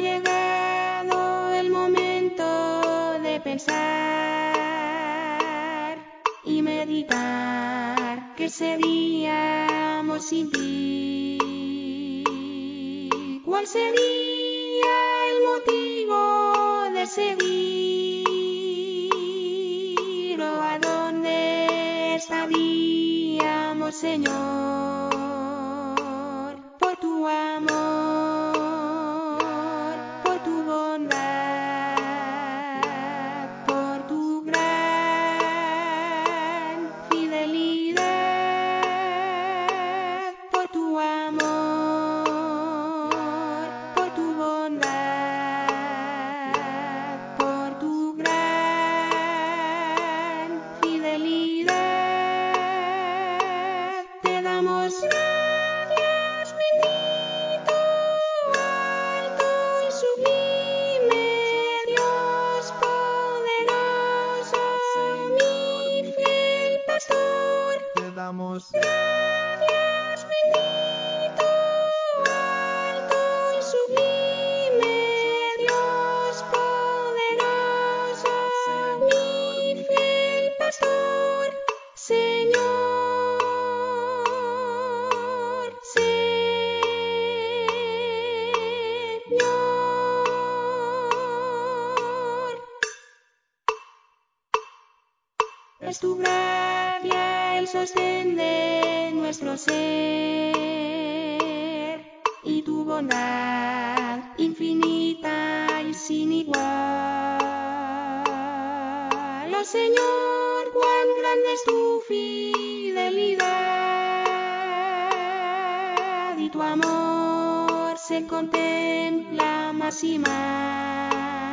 Llegado el momento de pensar y meditar que seríamos sin ti. ¿Cuál sería el motivo de seguir o a dónde estaríamos, Señor? Por tu amor, damos Gracias, Es tu gracia el sostén de nuestro ser. Y tu bondad infinita y sin igual. Oh Señor, cuán grande es tu fidelidad. Y tu amor se contempla más y más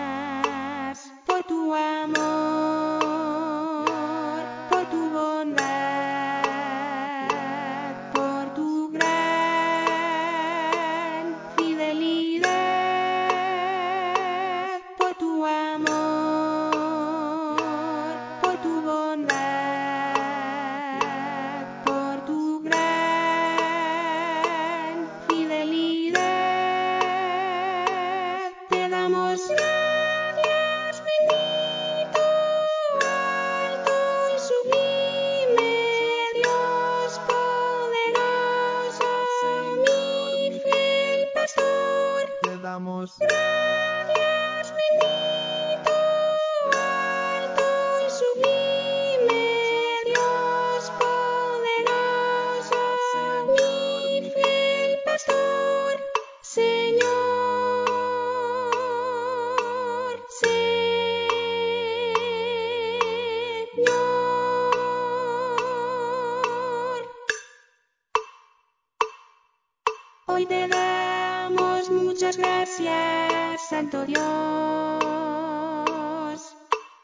Hoy te damos muchas gracias, Santo Dios,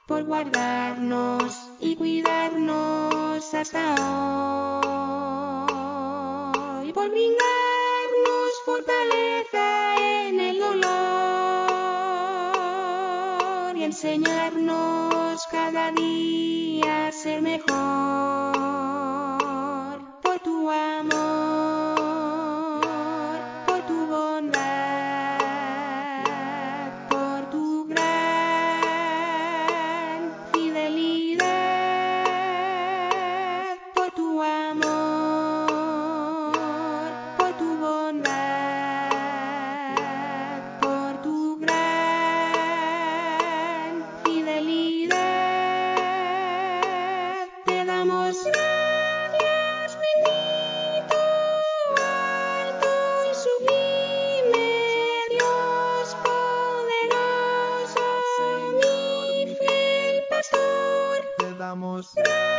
por guardarnos y cuidarnos hasta hoy, por brindarnos fortaleza en el dolor y enseñarnos cada día a ser mejor. Por tu amor, mi